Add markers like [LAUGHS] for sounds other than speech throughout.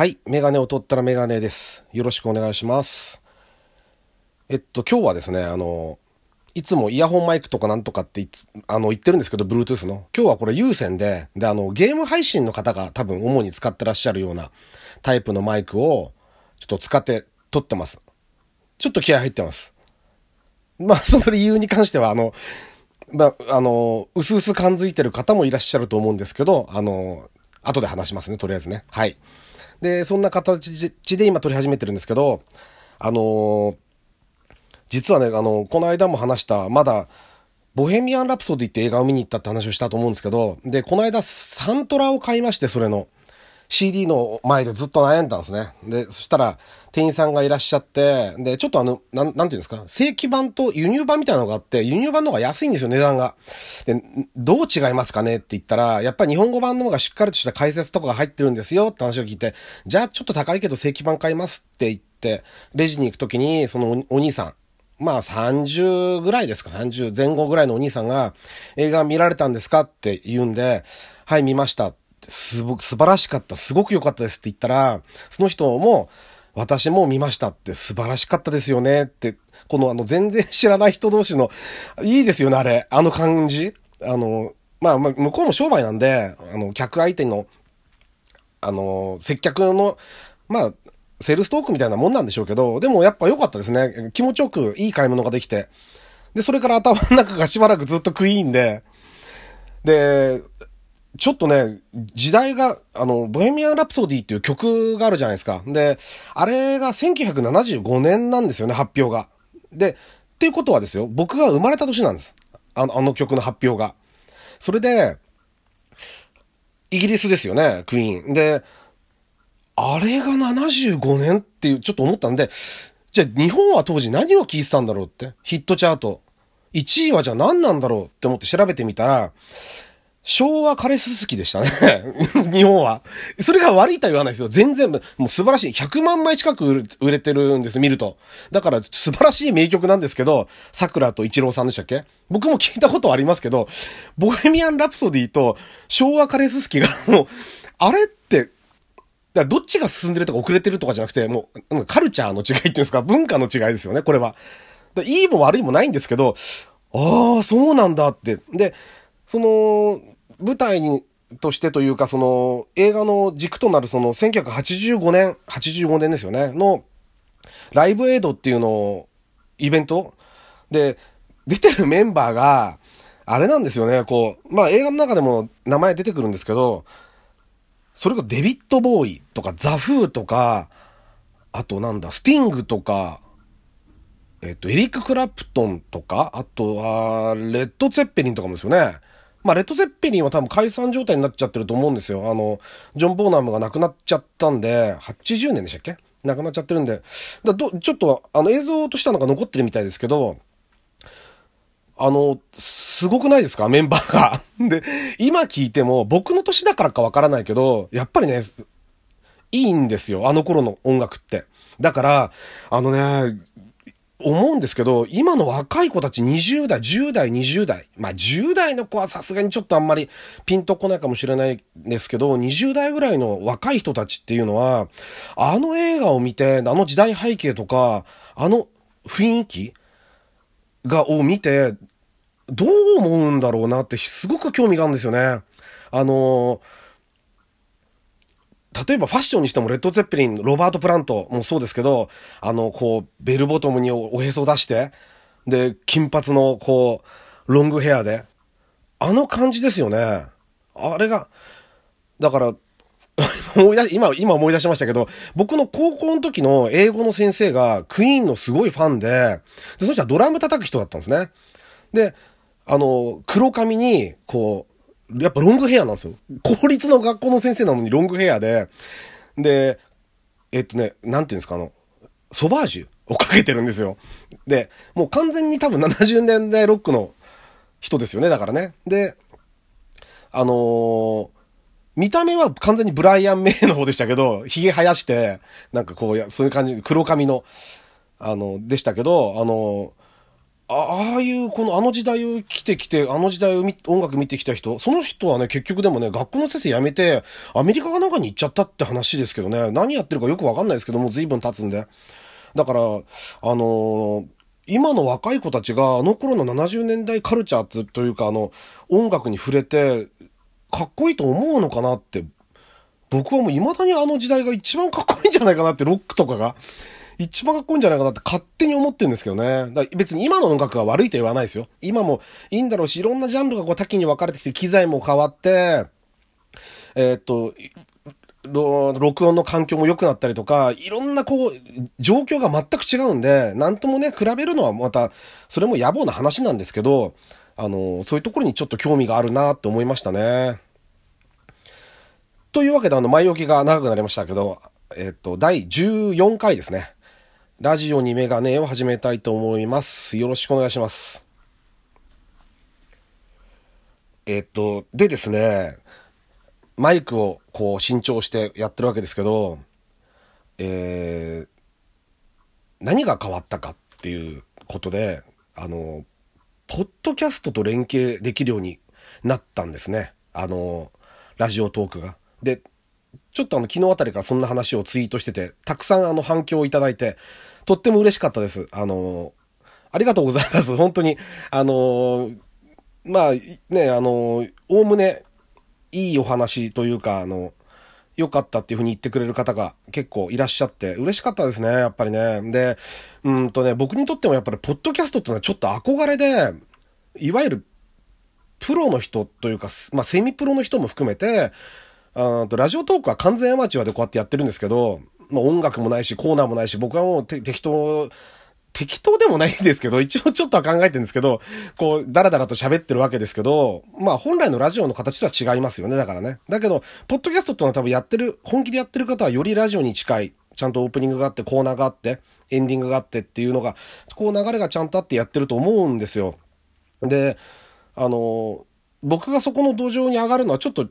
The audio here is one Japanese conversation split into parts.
はい。メガネを取ったらメガネです。よろしくお願いします。えっと、今日はですね、あの、いつもイヤホンマイクとかなんとかってあの言ってるんですけど、Bluetooth の。今日はこれ有線で、で、あの、ゲーム配信の方が多分主に使ってらっしゃるようなタイプのマイクをちょっと使って撮ってます。ちょっと気合入ってます。まあ、その理由に関しては、あの、まあ、あの、うすうす感づいてる方もいらっしゃると思うんですけど、あの、後で話しますね、とりあえずね。はい。で、そんな形で今撮り始めてるんですけど、あの実はね、あの、この間も話した、まだ、ボヘミアン・ラプソディって映画を見に行ったって話をしたと思うんですけど、で、この間サントラを買いまして、それの。CD の前でずっと悩んだんですね。で、そしたら、店員さんがいらっしゃって、で、ちょっとあの、なん、なんていうんですか、正規版と輸入版みたいなのがあって、輸入版の方が安いんですよ、値段が。で、どう違いますかねって言ったら、やっぱり日本語版の方がしっかりとした解説とかが入ってるんですよって話を聞いて、じゃあちょっと高いけど正規版買いますって言って、レジに行くときに、そのお兄さん、まあ30ぐらいですか、30前後ぐらいのお兄さんが、映画見られたんですか？って言うんで、はい、見ました。すごく素晴らしかった、すごく良かったですって言ったら、その人も、私も見ましたって素晴らしかったですよねって、このあの全然知らない人同士の、いいですよね、あれ。あの感じ。あの、まあ、まあ、向こうも商売なんで、あの、客相手の、あの、接客の、まあ、セールストークみたいなもんなんでしょうけど、でもやっぱ良かったですね。気持ちよくいい買い物ができて。で、それから頭の中がしばらくずっとクイーンで、で、ちょっとね、時代が、あの、ボヘミアン・ラプソディっていう曲があるじゃないですか。で、あれが1975年なんですよね、発表が。で、っていうことはですよ、僕が生まれた年なんです。あの、あの曲の発表が。それで、イギリスですよね、クイーン。で、あれが75年っていう、ちょっと思ったんで、じゃあ日本は当時何を聴いてたんだろうって。ヒットチャート。1位はじゃあ何なんだろうって思って調べてみたら、昭和枯れすすきでしたね。[LAUGHS] 日本は。それが悪いとは言わないですよ。全然、もう素晴らしい。100万枚近く売れてるんです、見ると。だから素晴らしい名曲なんですけど、桜と一郎さんでしたっけ？僕も聞いたことありますけど、ボヘミアン・ラプソディと昭和枯れすすきがもう、あれって、だどっちが進んでるとか遅れてるとかじゃなくて、もう、カルチャーの違いっていうんですか、文化の違いですよね、これは。いいも悪いもないんですけど、ああ、そうなんだって。で、その、舞台に、としてというか、その、映画の軸となるその、1985年、85年ですよね、の、ライブエイドっていうのを、イベント？で、出てるメンバーが、あれなんですよね、こう、まあ映画の中でも名前出てくるんですけど、それがデビッド・ボーイとか、ザ・フーとか、あとなんだ、スティングとか、えっと、エリック・クラプトンとか、あとは、レッド・ツェッペリンとかもですよね。まあ、レッド・ゼッペリンは多分解散状態になっちゃってると思うんですよ。あの、ジョン・ボーナムが亡くなっちゃったんで、80年でしたっけ？亡くなっちゃってるんで。だどちょっと、あの、映像としたのが残ってるみたいですけど、あの、すごくないですか？メンバーが。[LAUGHS] で、今聞いても、僕の年だからかわからないけど、やっぱりね、いいんですよ。あの頃の音楽って。だから、あのね、思うんですけど、今の若い子たち20代、10代、20代。まあ10代の子はさすがにちょっとあんまりピンとこないかもしれないですけど、20代ぐらいの若い人たちっていうのは、あの映画を見て、あの時代背景とか、あの雰囲気が、を見て、どう思うんだろうなってすごく興味があるんですよね。あの例えばファッションにしてもレッド・ゼッペリン、ロバート・プラントもそうですけど、あの、こう、ベルボトムにおへそ出して、で、金髪の、こう、ロングヘアで、あの感じですよね。あれが、だから、思い出し今、今思い出しましたけど、僕の高校の時の英語の先生がクイーンのすごいファンで、でその人はドラム叩く人だったんですね。で、あの、黒髪に、こう、やっぱロングヘアなんですよ。公立の学校の先生なのにロングヘアで、で、えっとね、なんていうんですか、あの、ソバージュをかけてるんですよ。で、もう完全に多分70年代ロックの人ですよね、だからね。で、あのー、見た目は完全にブライアン・メイの方でしたけど、髭生やして、なんかこう、そういう感じ、黒髪の、あの、でしたけど、あの、ああいうこのあの時代を来てきて、あの時代を音楽見てきた人、その人はね、結局でもね、学校の先生辞めて、アメリカかなんかに行っちゃったって話ですけどね、何やってるかよくわかんないですけども、随分経つんで。だから、あのー、今の若い子たちが、あの頃の70年代カルチャーというか、あの、音楽に触れて、かっこいいと思うのかなって、僕はもう未だにあの時代が一番かっこいいんじゃないかなって、ロックとかが。一番かっこいいんじゃないかなって勝手に思ってるんですけどね。だ別に今の音楽が悪いと言わないですよ。今もいいんだろうし、いろんなジャンルがこう多岐に分かれてきて、機材も変わって、えー、っと、録音の環境も良くなったりとか、いろんなこう、状況が全く違うんで、なんともね、比べるのはまた、それも野暮な話なんですけど、あの、そういうところにちょっと興味があるなって思いましたね。というわけで、あの、前置きが長くなりましたけど、えっと、第14回ですね。ラジオにメガネを始めたいと思います。よろしくお願いします。えっと、でですね、マイクをこう新調してやってるわけですけど、えー、何が変わったかっていうことで、あの、ポッドキャストと連携できるようになったんですね。あの、ラジオトークが。で、ちょっとあの、昨日あたりからそんな話をツイートしてて、たくさんあの反響をいただいて、とっても嬉しかったです。あの、ありがとうございます。[LAUGHS] 本当に。あの、まあ、ね、あの、おおむね、いいお話というか、あの、良かったっていうふうに言ってくれる方が結構いらっしゃって、嬉しかったですね、やっぱりね。で、うんとね、僕にとってもやっぱり、ポッドキャストっていうのはちょっと憧れで、いわゆる、プロの人というか、まあ、セミプロの人も含めて、あとラジオトークは完全アマチュアでこうやってやってるんですけど、まあ、音楽もないし、コーナーもないし、僕はもう適当、適当でもないんですけど、一応ちょっとは考えてるんですけど、こう、だらだらと喋ってるわけですけど、まあ本来のラジオの形とは違いますよね、だからね。だけど、ポッドキャストってのは多分やってる、本気でやってる方はよりラジオに近い、ちゃんとオープニングがあって、コーナーがあって、エンディングがあってっていうのが、こう流れがちゃんとあってやってると思うんですよ。で、あの、僕がそこの土壌に上がるのはちょっと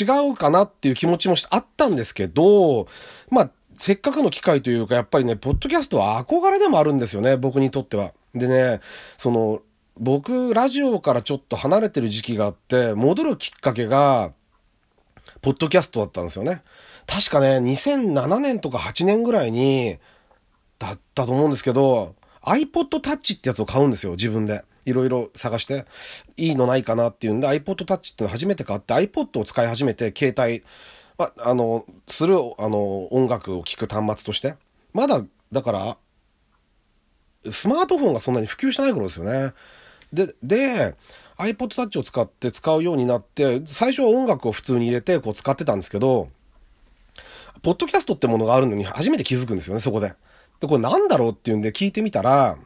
違うかなっていう気持ちもあったんですけど、まあ、せっかくの機会というか、やっぱりね、ポッドキャストは憧れでもあるんですよね、僕にとっては。でね、その、僕、ラジオからちょっと離れてる時期があって、戻るきっかけが、ポッドキャストだったんですよね。確かね、2007年とか8年ぐらいに、だったと思うんですけど、iPod Touch ってやつを買うんですよ、自分で。いろいろ探して、いいのないかなっていうんで iPod Touch っての初めて買って iPod を使い始めて、携帯、まあの、する、あの、音楽を聴く端末として。まだ、だから、スマートフォンがそんなに普及してない頃ですよね。で、で、iPod Touch を使って使うようになって、最初は音楽を普通に入れてこう使ってたんですけど、ポッドキャストってものがあるのに初めて気づくんですよね、そこで。で、これなんだろうっていうんで聞いてみたら、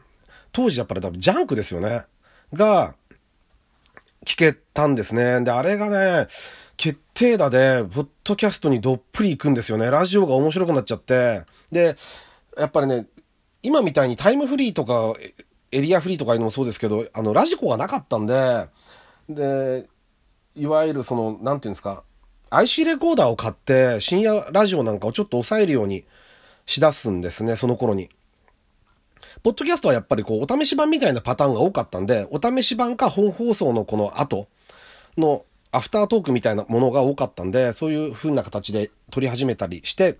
当時やっぱり多分ジャンクですよね。が、聞けたんですね。で、あれがね、決定打で、ポッドキャストにどっぷり行くんですよね。ラジオが面白くなっちゃって。で、やっぱりね、今みたいにタイムフリーとか、エリアフリーとかいうのもそうですけど、あの、ラジコがなかったんで、で、いわゆるその、なんていうんですか、IC レコーダーを買って、深夜ラジオなんかをちょっと抑えるようにしだすんですね、その頃に。ポッドキャストはやっぱりこう、お試し版みたいなパターンが多かったんで、お試し版か本放送のこの後のアフタートークみたいなものが多かったんで、そういう風な形で撮り始めたりして、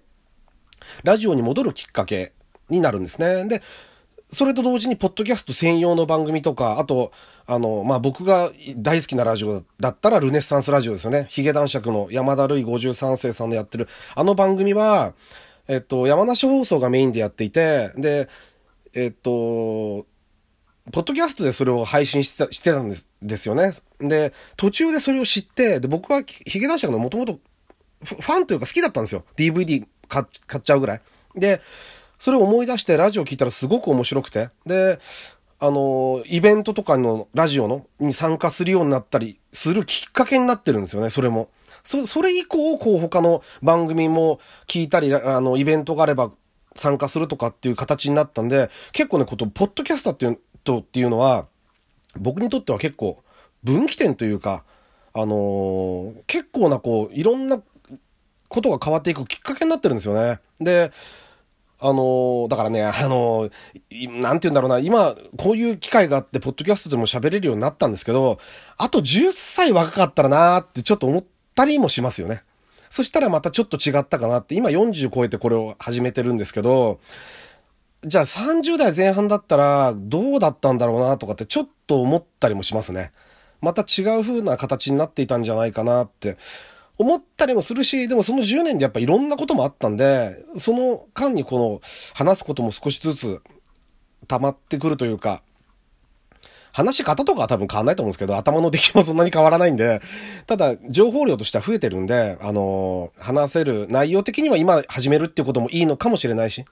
ラジオに戻るきっかけになるんですね。で、それと同時に、ポッドキャスト専用の番組とか、あと、あの、まあ、僕が大好きなラジオだったら、ルネッサンスラジオですよね。ヒゲ男爵の山田るい53世さんのやってる、あの番組は、えっと、山梨放送がメインでやっていて、で、えっと、ポッドキャストでそれを配信してたしてたんですですよね。で、途中でそれを知って、で、僕はヒゲ男爵のもともとファンというか好きだったんですよ。DVD 買っちゃうぐらい。で、それを思い出してラジオ聞いたらすごく面白くて。で、あの、イベントとかのラジオのに参加するようになったりするきっかけになってるんですよね、それも。そ、それ以降、こう他の番組も聞いたり、あの、イベントがあれば参加するとかっていう形になったんで、結構ね、こと、ポッドキャスターっていうとっていうのは、僕にとっては結構分岐点というか、あのー、結構なこう、いろんなことが変わっていくきっかけになってるんですよね。で、あのだからね、あのなんて言うんだろうな、今、こういう機会があって、ポッドキャストでも喋れるようになったんですけど、あと10歳若かったらなーってちょっと思ったりもしますよね。そしたらまたちょっと違ったかなって、今40超えてこれを始めてるんですけど、じゃあ30代前半だったらどうだったんだろうなとかってちょっと思ったりもしますね。また違う風な形になっていたんじゃないかなって思ったりもするし、でもその10年でやっぱいろんなこともあったんで、その間にこの話すことも少しずつ溜まってくるというか、話し方とかは多分変わんないと思うんですけど、頭の出来もそんなに変わらないんで、ただ、情報量としては増えてるんで、あのー、話せる内容的には今始めるっていうこともいいのかもしれないし、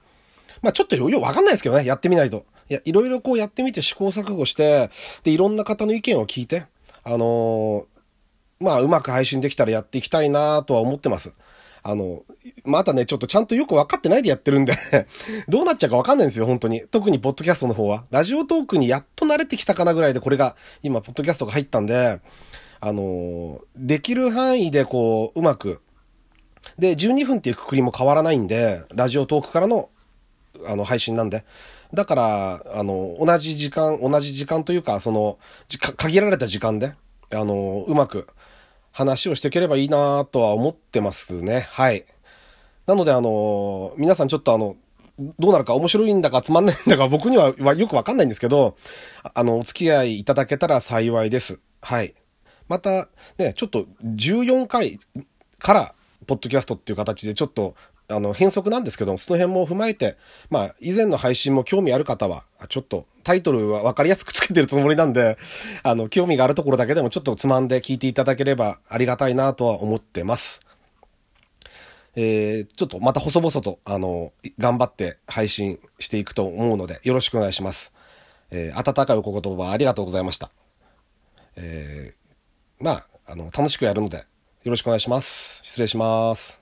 まあちょっとよよわかんないですけどね、やってみないと。いや、いろいろこうやってみて試行錯誤して、で、いろんな方の意見を聞いて、あのー、まあうまく配信できたらやっていきたいなとは思ってます。あの、まだね、ちょっとちゃんとよく分かってないでやってるんで [LAUGHS] どうなっちゃうか分かんないんですよ、本当に。特にポッドキャストの方は。ラジオトークにやっと慣れてきたかなぐらいで、これが、今、ポッドキャストが入ったんで、あの、できる範囲でこう、うまく。で、12分っていうくくりも変わらないんで、ラジオトークからの、あの、配信なんで。だから、あの、同じ時間、同じ時間というか、その、限られた時間で、あの、うまく、話をしていければいいなとは思ってますね。はい。なので、あの、皆さんちょっとあの、どうなるか面白いんだかつまんないんだか僕にはよくわかんないんですけど、あの、お付き合いいただけたら幸いです。はい。また、ね、ちょっと14回から、ポッドキャストっていう形でちょっとあの、変則なんですけども、その辺も踏まえて、まあ、以前の配信も興味ある方は、ちょっと、タイトルは分かりやすくつけてるつもりなんで、あの、興味があるところだけでもちょっとつまんで聞いていただければありがたいなとは思ってます。えー、ちょっとまた細々と、あの、頑張って配信していくと思うので、よろしくお願いします。えー、温かいお言葉ありがとうございました。えー、まあ、あの、楽しくやるので、よろしくお願いします。失礼します。